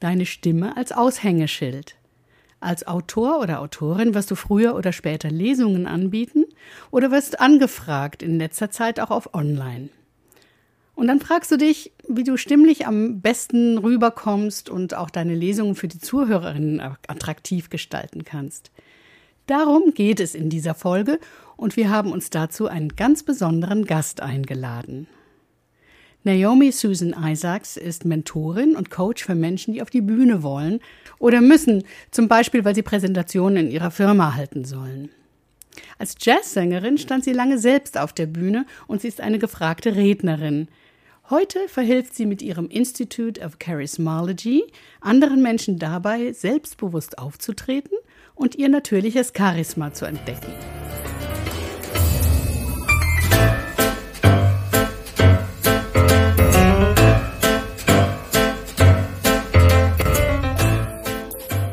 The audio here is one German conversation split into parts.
Deine Stimme als Aushängeschild. Als Autor oder Autorin wirst du früher oder später Lesungen anbieten oder wirst angefragt, in letzter Zeit auch auf Online. Und dann fragst du dich, wie du stimmlich am besten rüberkommst und auch deine Lesungen für die Zuhörerinnen attraktiv gestalten kannst. Darum geht es in dieser Folge und wir haben uns dazu einen ganz besonderen Gast eingeladen. Naomi Susan Isaacs ist Mentorin und Coach für Menschen, die auf die Bühne wollen oder müssen, zum Beispiel weil sie Präsentationen in ihrer Firma halten sollen. Als Jazzsängerin stand sie lange selbst auf der Bühne und sie ist eine gefragte Rednerin. Heute verhilft sie mit ihrem Institute of Charismology anderen Menschen dabei, selbstbewusst aufzutreten und ihr natürliches Charisma zu entdecken.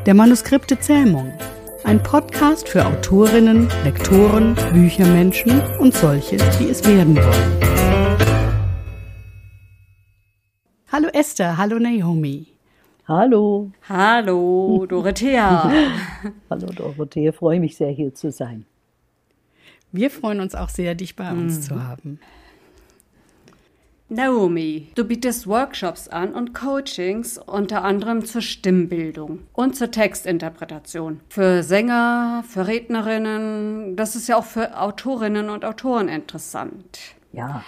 Der Manuskripte Zähmung. Ein Podcast für Autorinnen, Lektoren, Büchermenschen und solche, die es werden wollen. Hallo Esther, hallo Naomi. Hallo. Hallo, Dorothea. hallo Dorothea, freue mich sehr hier zu sein. Wir freuen uns auch sehr, dich bei uns mhm. zu haben. Naomi, du bietest Workshops an und Coachings unter anderem zur Stimmbildung und zur Textinterpretation. Für Sänger, für Rednerinnen, das ist ja auch für Autorinnen und Autoren interessant. Ja.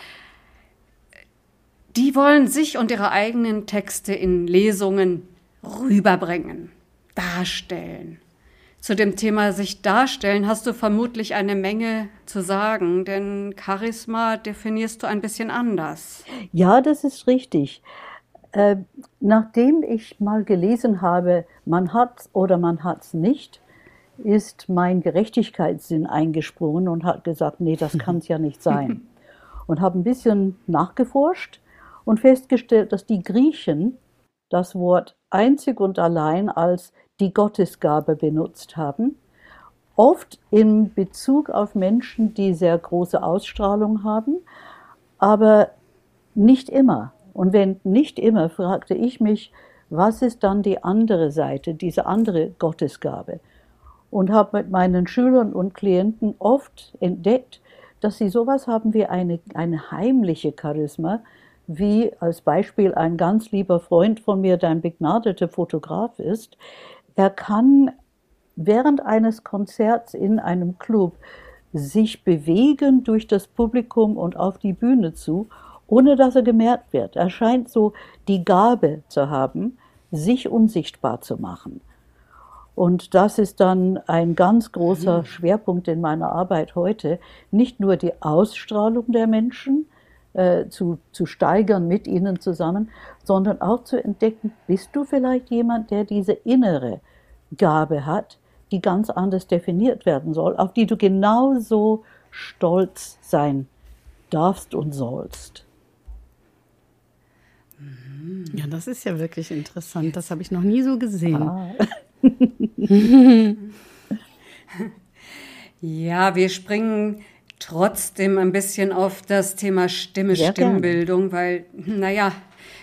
Die wollen sich und ihre eigenen Texte in Lesungen rüberbringen, darstellen. Zu dem Thema sich darstellen hast du vermutlich eine Menge zu sagen, denn Charisma definierst du ein bisschen anders. Ja, das ist richtig. Äh, nachdem ich mal gelesen habe, man hat's oder man hat's nicht, ist mein Gerechtigkeitssinn eingesprungen und hat gesagt, nee, das kann es ja nicht sein. Und habe ein bisschen nachgeforscht und festgestellt, dass die Griechen das Wort einzig und allein als die Gottesgabe benutzt haben, oft in Bezug auf Menschen, die sehr große Ausstrahlung haben, aber nicht immer. Und wenn nicht immer, fragte ich mich, was ist dann die andere Seite, diese andere Gottesgabe? Und habe mit meinen Schülern und Klienten oft entdeckt, dass sie sowas haben wie eine, eine heimliche Charisma, wie als Beispiel ein ganz lieber Freund von mir, der ein begnadeter Fotograf ist. Er kann während eines Konzerts in einem Club sich bewegen durch das Publikum und auf die Bühne zu, ohne dass er gemerkt wird. Er scheint so die Gabe zu haben, sich unsichtbar zu machen. Und das ist dann ein ganz großer mhm. Schwerpunkt in meiner Arbeit heute. Nicht nur die Ausstrahlung der Menschen, äh, zu, zu steigern mit ihnen zusammen, sondern auch zu entdecken, bist du vielleicht jemand, der diese innere Gabe hat, die ganz anders definiert werden soll, auf die du genauso stolz sein darfst und sollst. Mhm. Ja, das ist ja wirklich interessant. Das habe ich noch nie so gesehen. Ah. ja, wir springen trotzdem ein bisschen auf das Thema Stimme, Sehr Stimmbildung, gerne. weil, naja,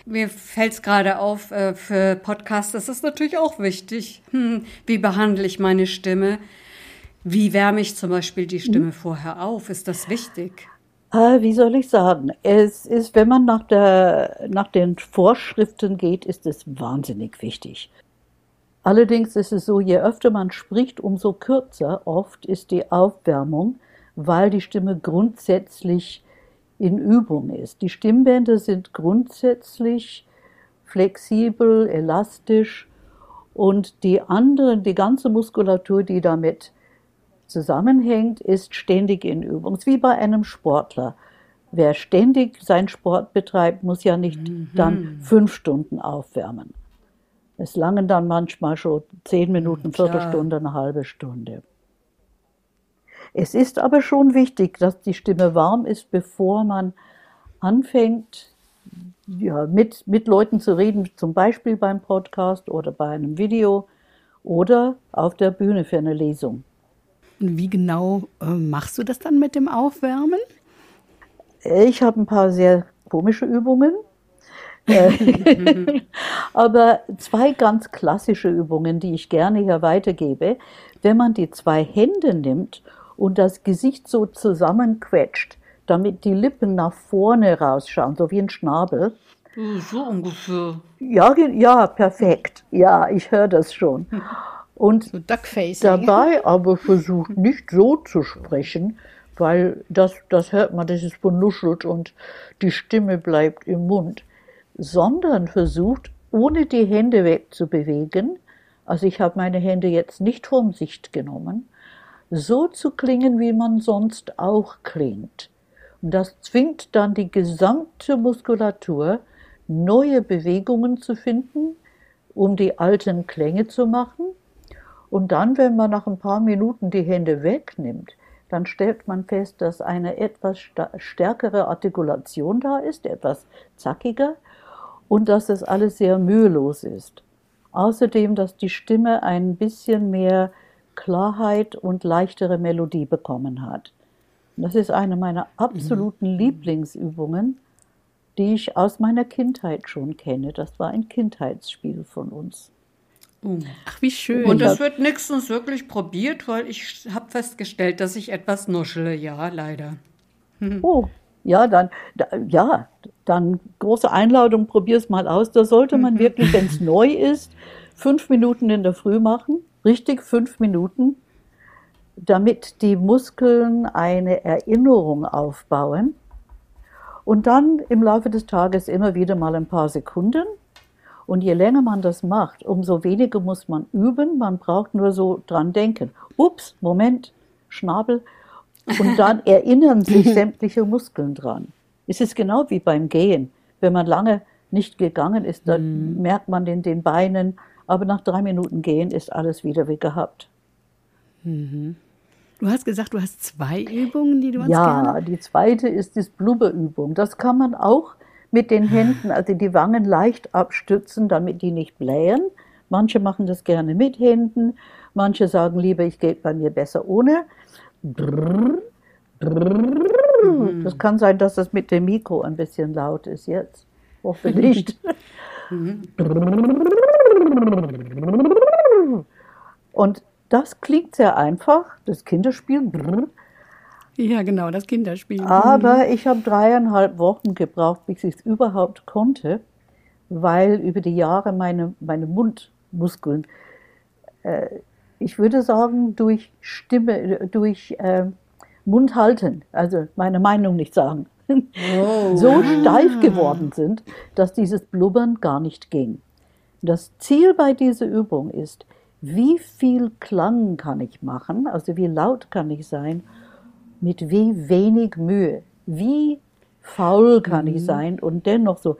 mir fällt es gerade auf, äh, für Podcasts das ist natürlich auch wichtig. Hm, wie behandle ich meine Stimme? Wie wärme ich zum Beispiel die Stimme mhm. vorher auf? Ist das wichtig? Äh, wie soll ich sagen? Es ist, wenn man nach, der, nach den Vorschriften geht, ist es wahnsinnig wichtig. Allerdings ist es so, je öfter man spricht, umso kürzer oft ist die Aufwärmung weil die Stimme grundsätzlich in Übung ist. Die Stimmbänder sind grundsätzlich flexibel, elastisch und die andere, die ganze Muskulatur, die damit zusammenhängt, ist ständig in Übung. Es ist wie bei einem Sportler. Wer ständig seinen Sport betreibt, muss ja nicht mhm. dann fünf Stunden aufwärmen. Es langen dann manchmal schon zehn Minuten, Viertelstunde, eine halbe Stunde. Es ist aber schon wichtig, dass die Stimme warm ist, bevor man anfängt, ja, mit, mit Leuten zu reden, zum Beispiel beim Podcast oder bei einem Video oder auf der Bühne für eine Lesung. Wie genau äh, machst du das dann mit dem Aufwärmen? Ich habe ein paar sehr komische Übungen. Äh, aber zwei ganz klassische Übungen, die ich gerne hier weitergebe. Wenn man die zwei Hände nimmt und das Gesicht so zusammenquetscht, damit die Lippen nach vorne rausschauen, so wie ein Schnabel. So ungefähr. Ja, ja, perfekt. Ja, ich höre das schon. Und so dabei aber versucht nicht so zu sprechen, weil das, das hört man, das ist vernuschelt und die Stimme bleibt im Mund, sondern versucht, ohne die Hände wegzubewegen, also ich habe meine Hände jetzt nicht vom Sicht genommen, so zu klingen, wie man sonst auch klingt. Und das zwingt dann die gesamte Muskulatur, neue Bewegungen zu finden, um die alten Klänge zu machen. Und dann, wenn man nach ein paar Minuten die Hände wegnimmt, dann stellt man fest, dass eine etwas stärkere Artikulation da ist, etwas zackiger und dass das alles sehr mühelos ist. Außerdem, dass die Stimme ein bisschen mehr Klarheit und leichtere Melodie bekommen hat. Das ist eine meiner absoluten mhm. Lieblingsübungen, die ich aus meiner Kindheit schon kenne. Das war ein Kindheitsspiel von uns. Oh. Ach, wie schön. Und das wird nächstens wirklich probiert, weil ich habe festgestellt, dass ich etwas nuschele. Ja, leider. Hm. Oh, ja, dann, da, ja, dann große Einladung, probier es mal aus. Da sollte man wirklich, wenn es neu ist, fünf Minuten in der Früh machen. Richtig fünf Minuten, damit die Muskeln eine Erinnerung aufbauen. Und dann im Laufe des Tages immer wieder mal ein paar Sekunden und je länger man das macht, umso weniger muss man üben. Man braucht nur so dran denken. Ups, Moment, Schnabel. Und dann erinnern sich sämtliche Muskeln dran. Es ist genau wie beim Gehen. Wenn man lange nicht gegangen ist, dann mhm. merkt man in den Beinen, aber nach drei Minuten Gehen ist alles wieder wie gehabt. Mhm. Du hast gesagt, du hast zwei Übungen, die du uns Ja, gerne... die zweite ist die Blubberübung. Das kann man auch mit den Händen, also die Wangen leicht abstützen, damit die nicht blähen. Manche machen das gerne mit Händen, manche sagen lieber, ich gehe bei mir besser ohne. Das kann sein, dass das mit dem Mikro ein bisschen laut ist jetzt. Hoffe nicht. Und das klingt sehr einfach, das Kinderspiel. Ja, genau, das Kinderspiel. Aber ich habe dreieinhalb Wochen gebraucht, bis ich es überhaupt konnte, weil über die Jahre meine, meine Mundmuskeln, äh, ich würde sagen, durch Stimme, durch äh, Mund halten, also meine Meinung nicht sagen, oh. so steif geworden sind, dass dieses Blubbern gar nicht ging. Das Ziel bei dieser Übung ist, wie viel Klang kann ich machen, also wie laut kann ich sein, mit wie wenig Mühe, wie faul kann mhm. ich sein und dennoch so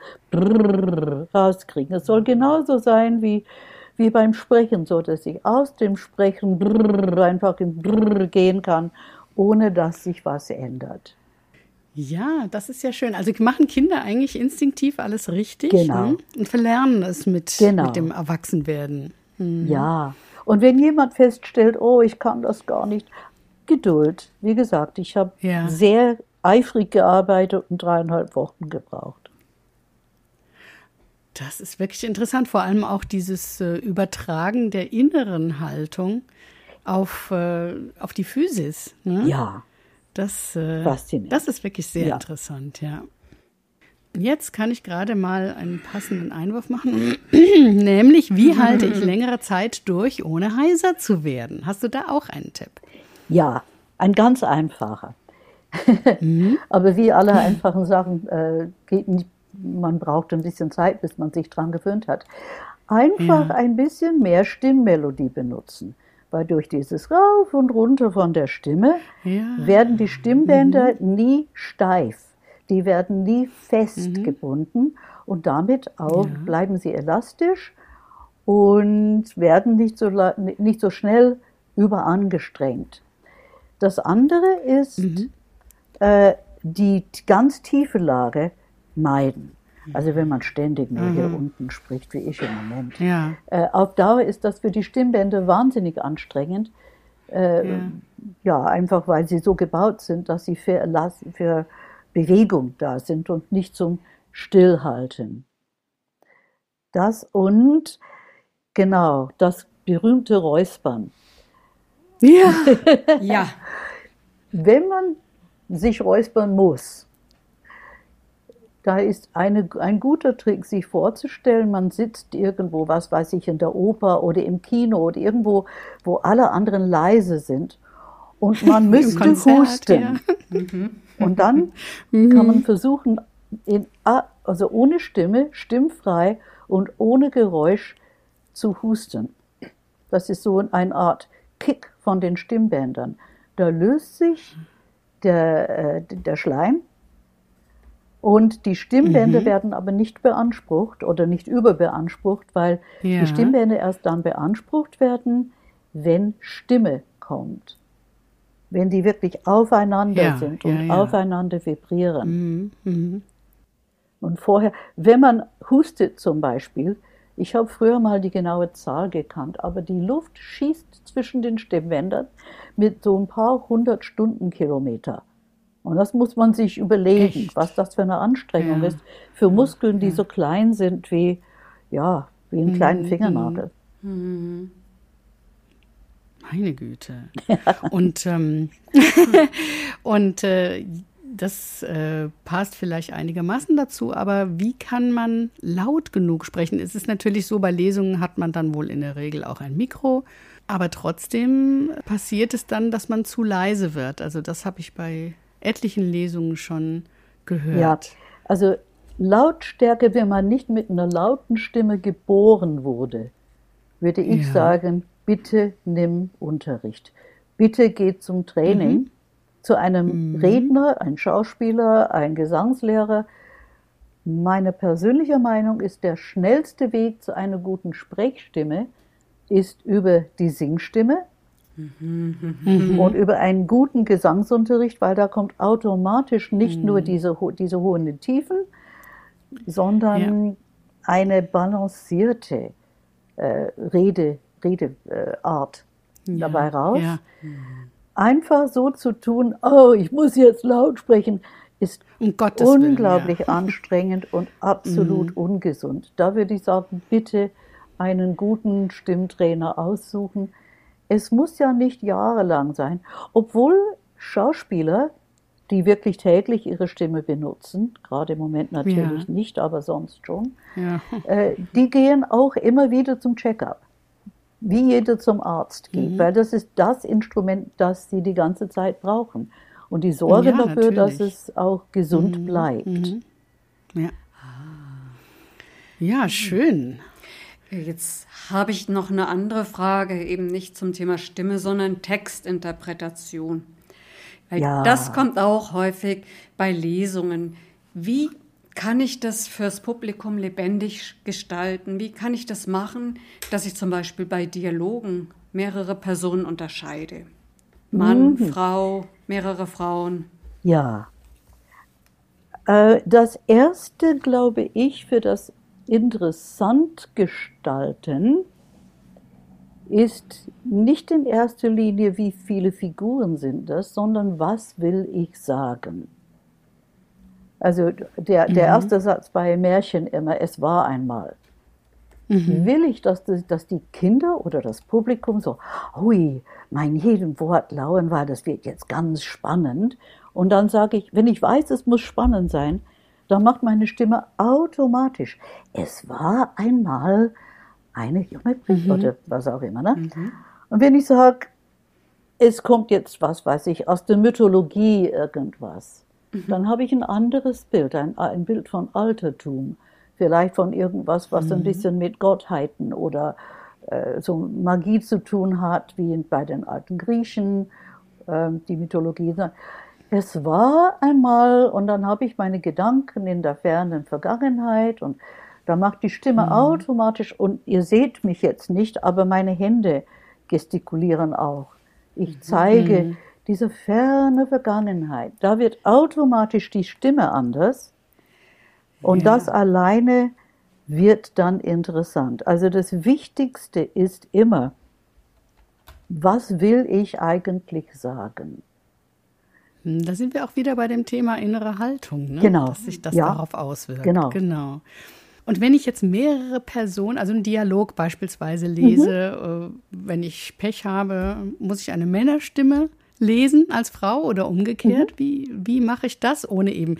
rauskriegen. Es soll genauso sein wie, wie beim Sprechen, so dass ich aus dem Sprechen einfach in gehen kann, ohne dass sich was ändert. Ja, das ist ja schön. Also machen Kinder eigentlich instinktiv alles richtig genau. ne? und verlernen es mit, genau. mit dem Erwachsenwerden. Mhm. Ja, und wenn jemand feststellt, oh, ich kann das gar nicht, Geduld. Wie gesagt, ich habe ja. sehr eifrig gearbeitet und dreieinhalb Wochen gebraucht. Das ist wirklich interessant, vor allem auch dieses äh, Übertragen der inneren Haltung auf, äh, auf die Physis. Ne? Ja. Das, äh, Faszinierend. das ist wirklich sehr ja. interessant, ja. Jetzt kann ich gerade mal einen passenden Einwurf machen, nämlich wie halte ich längere Zeit durch, ohne heiser zu werden? Hast du da auch einen Tipp? Ja, ein ganz einfacher. Mhm. Aber wie alle einfachen Sachen äh, geht nicht, man braucht ein bisschen Zeit, bis man sich dran gewöhnt hat. Einfach ja. ein bisschen mehr Stimmmelodie benutzen. Weil durch dieses Rauf und Runter von der Stimme ja. werden die Stimmbänder mhm. nie steif. Die werden nie festgebunden mhm. und damit auch ja. bleiben sie elastisch und werden nicht so, nicht so schnell überangestrengt. Das andere ist mhm. äh, die ganz tiefe Lage meiden. Also wenn man ständig nur mhm. hier unten spricht, wie ich im Moment. Ja. Äh, auf Dauer ist das für die Stimmbänder wahnsinnig anstrengend. Äh, ja. ja. einfach weil sie so gebaut sind, dass sie für, für Bewegung da sind und nicht zum Stillhalten. Das und genau, das berühmte Räuspern. Ja. ja. Wenn man sich räuspern muss, da ist eine, ein guter Trick, sich vorzustellen, man sitzt irgendwo, was weiß ich, in der Oper oder im Kino oder irgendwo, wo alle anderen leise sind und man müsste Konzert, husten. Ja. Und dann kann man versuchen, in, also ohne Stimme, stimmfrei und ohne Geräusch zu husten. Das ist so eine Art Kick von den Stimmbändern. Da löst sich der, äh, der Schleim und die Stimmbänder mhm. werden aber nicht beansprucht oder nicht überbeansprucht, weil ja. die Stimmbänder erst dann beansprucht werden, wenn Stimme kommt. Wenn die wirklich aufeinander ja, sind und ja, aufeinander vibrieren. Mhm. Mhm. Und vorher, wenn man hustet zum Beispiel, ich habe früher mal die genaue Zahl gekannt, aber die Luft schießt zwischen den Stimmbändern mit so ein paar hundert Stundenkilometer. Und das muss man sich überlegen, Echt? was das für eine Anstrengung ja. ist für Muskeln, die ja. so klein sind wie, ja, wie einen kleinen mhm. Fingernagel. Mhm. Meine Güte. Ja. Und, ähm, und äh, das äh, passt vielleicht einigermaßen dazu, aber wie kann man laut genug sprechen? Es ist natürlich so, bei Lesungen hat man dann wohl in der Regel auch ein Mikro, aber trotzdem passiert es dann, dass man zu leise wird. Also das habe ich bei etlichen Lesungen schon gehört. Ja, also Lautstärke, wenn man nicht mit einer lauten Stimme geboren wurde, würde ich ja. sagen, bitte nimm Unterricht. Bitte geh zum Training, mhm. zu einem mhm. Redner, ein Schauspieler, ein Gesangslehrer. Meine persönliche Meinung ist, der schnellste Weg zu einer guten Sprechstimme ist über die Singstimme, Mhm. Und über einen guten Gesangsunterricht, weil da kommt automatisch nicht mhm. nur diese, diese hohen Tiefen, sondern ja. eine balancierte äh, Rede, Redeart äh, ja. dabei raus. Ja. Einfach so zu tun, oh, ich muss jetzt laut sprechen, ist um unglaublich Willen, anstrengend und absolut mhm. ungesund. Da würde ich sagen, bitte einen guten Stimmtrainer aussuchen, es muss ja nicht jahrelang sein, obwohl Schauspieler, die wirklich täglich ihre Stimme benutzen, gerade im Moment natürlich ja. nicht, aber sonst schon, ja. äh, die gehen auch immer wieder zum Checkup, wie jeder zum Arzt geht, mhm. weil das ist das Instrument, das sie die ganze Zeit brauchen. Und die sorgen ja, dafür, natürlich. dass es auch gesund mhm. bleibt. Mhm. Ja. ja, schön. Jetzt habe ich noch eine andere Frage, eben nicht zum Thema Stimme, sondern Textinterpretation. Weil ja. das kommt auch häufig bei Lesungen. Wie kann ich das fürs Publikum lebendig gestalten? Wie kann ich das machen, dass ich zum Beispiel bei Dialogen mehrere Personen unterscheide? Mann, mhm. Frau, mehrere Frauen. Ja. Äh, das erste, glaube ich, für das interessant gestalten ist nicht in erster Linie, wie viele Figuren sind das, sondern was will ich sagen. Also der, der mhm. erste Satz bei Märchen immer, es war einmal. Mhm. Will ich, dass, dass die Kinder oder das Publikum so, hui, mein jedem Wort lauern war, das wird jetzt ganz spannend. Und dann sage ich, wenn ich weiß, es muss spannend sein, dann macht meine Stimme automatisch. Es war einmal eine junge mhm. oder was auch immer. Ne? Mhm. Und wenn ich sage, es kommt jetzt, was weiß ich, aus der Mythologie irgendwas, mhm. dann habe ich ein anderes Bild, ein, ein Bild von Altertum, vielleicht von irgendwas, was mhm. ein bisschen mit Gottheiten oder äh, so Magie zu tun hat, wie bei den alten Griechen, äh, die Mythologie. Es war einmal, und dann habe ich meine Gedanken in der fernen Vergangenheit und da macht die Stimme mhm. automatisch, und ihr seht mich jetzt nicht, aber meine Hände gestikulieren auch. Ich mhm. zeige mhm. diese ferne Vergangenheit. Da wird automatisch die Stimme anders und ja. das alleine wird dann interessant. Also das Wichtigste ist immer, was will ich eigentlich sagen? Hm, da sind wir auch wieder bei dem Thema innere Haltung, ne? genau. dass sich das ja. darauf auswirkt. Genau. genau. Und wenn ich jetzt mehrere Personen, also einen Dialog beispielsweise lese, mhm. wenn ich Pech habe, muss ich eine Männerstimme lesen als Frau oder umgekehrt? Mhm. Wie, wie mache ich das, ohne eben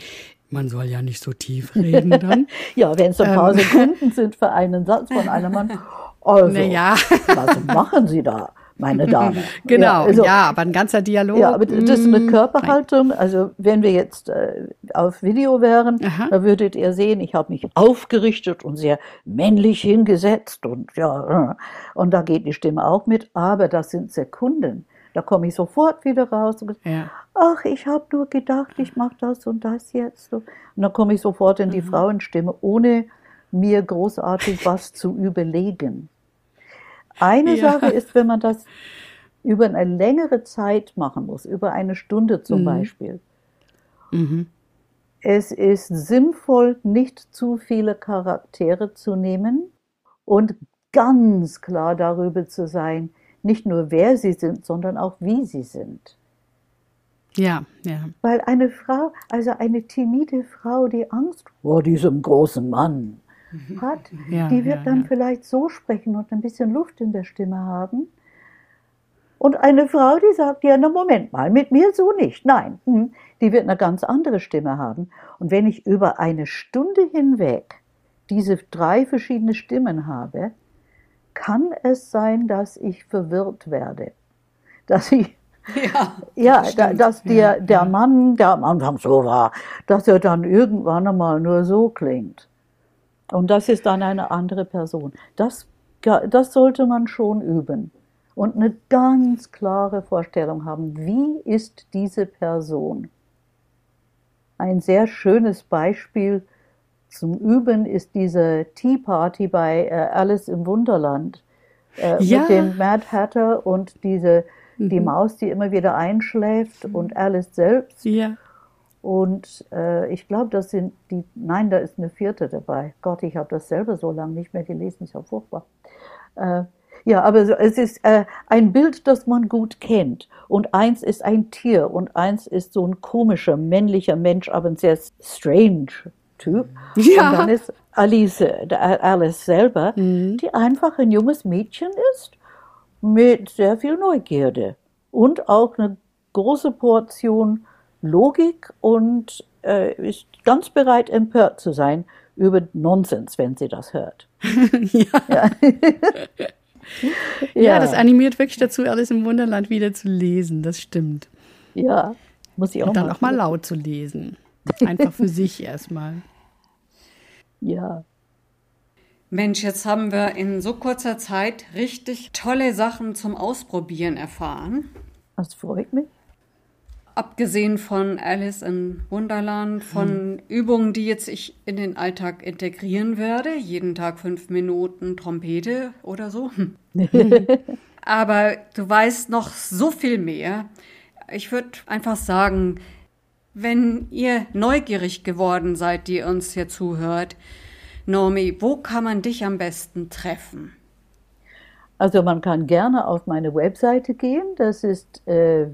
man soll ja nicht so tief reden dann. ja, wenn es ein paar ähm. Sekunden sind für einen Satz von einem Mann. Also, naja. was machen Sie da? Meine Dame. genau, ja, also, ja, aber ein ganzer Dialog. Ja, aber das ist eine mm, Körperhaltung. Also wenn wir jetzt äh, auf Video wären, Aha. da würdet ihr sehen, ich habe mich aufgerichtet und sehr männlich hingesetzt und ja, äh, und da geht die Stimme auch mit, aber das sind Sekunden. Da komme ich sofort wieder raus und ja. ach, ich habe nur gedacht, ich mache das und das jetzt. Und dann komme ich sofort in die mhm. Frauenstimme, ohne mir großartig was zu überlegen. Eine ja. Sache ist, wenn man das über eine längere Zeit machen muss, über eine Stunde zum mhm. Beispiel. Mhm. Es ist sinnvoll, nicht zu viele Charaktere zu nehmen und ganz klar darüber zu sein, nicht nur wer sie sind, sondern auch wie sie sind. Ja, ja. Weil eine Frau, also eine timide Frau, die Angst vor diesem großen Mann hat, ja, die wird ja, dann ja. vielleicht so sprechen und ein bisschen Luft in der Stimme haben. Und eine Frau, die sagt, ja, na Moment mal, mit mir so nicht. Nein, hm, die wird eine ganz andere Stimme haben. Und wenn ich über eine Stunde hinweg diese drei verschiedene Stimmen habe, kann es sein, dass ich verwirrt werde. Dass ich, ja, ja da, dass der, der Mann, der am Anfang so war, dass er dann irgendwann einmal nur so klingt. Und das ist dann eine andere Person. Das, das sollte man schon üben und eine ganz klare Vorstellung haben, wie ist diese Person. Ein sehr schönes Beispiel zum Üben ist diese Tea Party bei äh, Alice im Wunderland äh, ja. mit dem Mad Hatter und diese die mhm. Maus, die immer wieder einschläft und Alice selbst. Ja. Und äh, ich glaube, das sind die, nein, da ist eine vierte dabei. Gott, ich habe das selber so lange nicht mehr gelesen, ist ja furchtbar. Äh, ja, aber so, es ist äh, ein Bild, das man gut kennt. Und eins ist ein Tier und eins ist so ein komischer, männlicher Mensch, aber ein sehr strange Typ. Ja. Und dann ist Alice, Alice selber, mhm. die einfach ein junges Mädchen ist mit sehr viel Neugierde und auch eine große Portion Logik und äh, ist ganz bereit, empört zu sein über Nonsens, wenn sie das hört. ja. Ja. ja. das animiert wirklich dazu, alles im Wunderland wieder zu lesen. Das stimmt. Ja, muss ich auch Und dann auch mal laut zu lesen. Einfach für sich erstmal. Ja. Mensch, jetzt haben wir in so kurzer Zeit richtig tolle Sachen zum Ausprobieren erfahren. Das freut mich abgesehen von Alice in Wunderland, von hm. Übungen, die jetzt ich in den Alltag integrieren werde, jeden Tag fünf Minuten Trompete oder so. Aber du weißt noch so viel mehr. Ich würde einfach sagen, wenn ihr neugierig geworden seid, die uns hier zuhört, Normi, wo kann man dich am besten treffen? Also man kann gerne auf meine Webseite gehen. Das ist äh,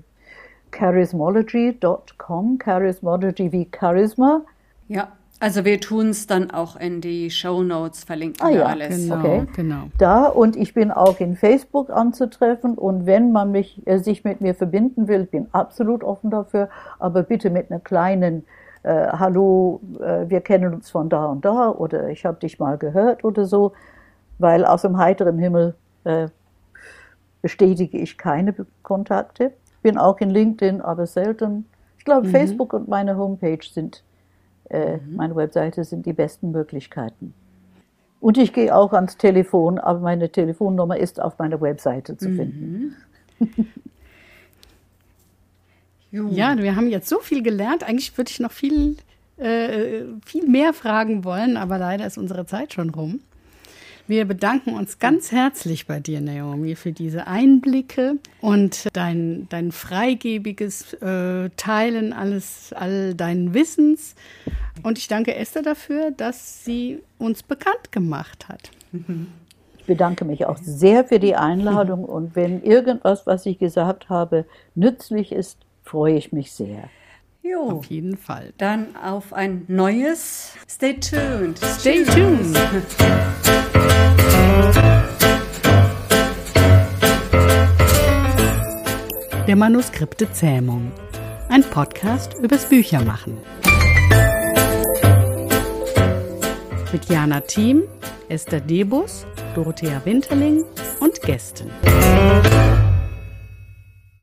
charismology.com, Charismology wie Charisma. Ja, also wir tun es dann auch in die Show Notes, verlinken ah, wir ja, alles. Genau, okay. genau. Da und ich bin auch in Facebook anzutreffen und wenn man mich, äh, sich mit mir verbinden will, bin absolut offen dafür, aber bitte mit einer kleinen äh, Hallo, äh, wir kennen uns von da und da oder ich habe dich mal gehört oder so, weil aus dem heiteren Himmel äh, bestätige ich keine Kontakte bin auch in LinkedIn, aber selten. Ich glaube, mhm. Facebook und meine Homepage sind, äh, mhm. meine Webseite sind die besten Möglichkeiten. Und ich gehe auch ans Telefon, aber meine Telefonnummer ist auf meiner Webseite zu finden. Mhm. ja, wir haben jetzt so viel gelernt. Eigentlich würde ich noch viel, äh, viel mehr fragen wollen, aber leider ist unsere Zeit schon rum. Wir bedanken uns ganz herzlich bei dir, Naomi, für diese Einblicke und dein, dein freigebiges äh, Teilen alles, all deinen Wissens. Und ich danke Esther dafür, dass sie uns bekannt gemacht hat. Ich bedanke mich auch sehr für die Einladung und wenn irgendwas, was ich gesagt habe, nützlich ist, freue ich mich sehr. Jo. Auf jeden Fall. Dann auf ein neues. Stay tuned. Stay tuned. Der Manuskripte Zähmung. Ein Podcast übers Büchermachen. Mit Jana Thiem, Esther Debus, Dorothea Winterling und Gästen.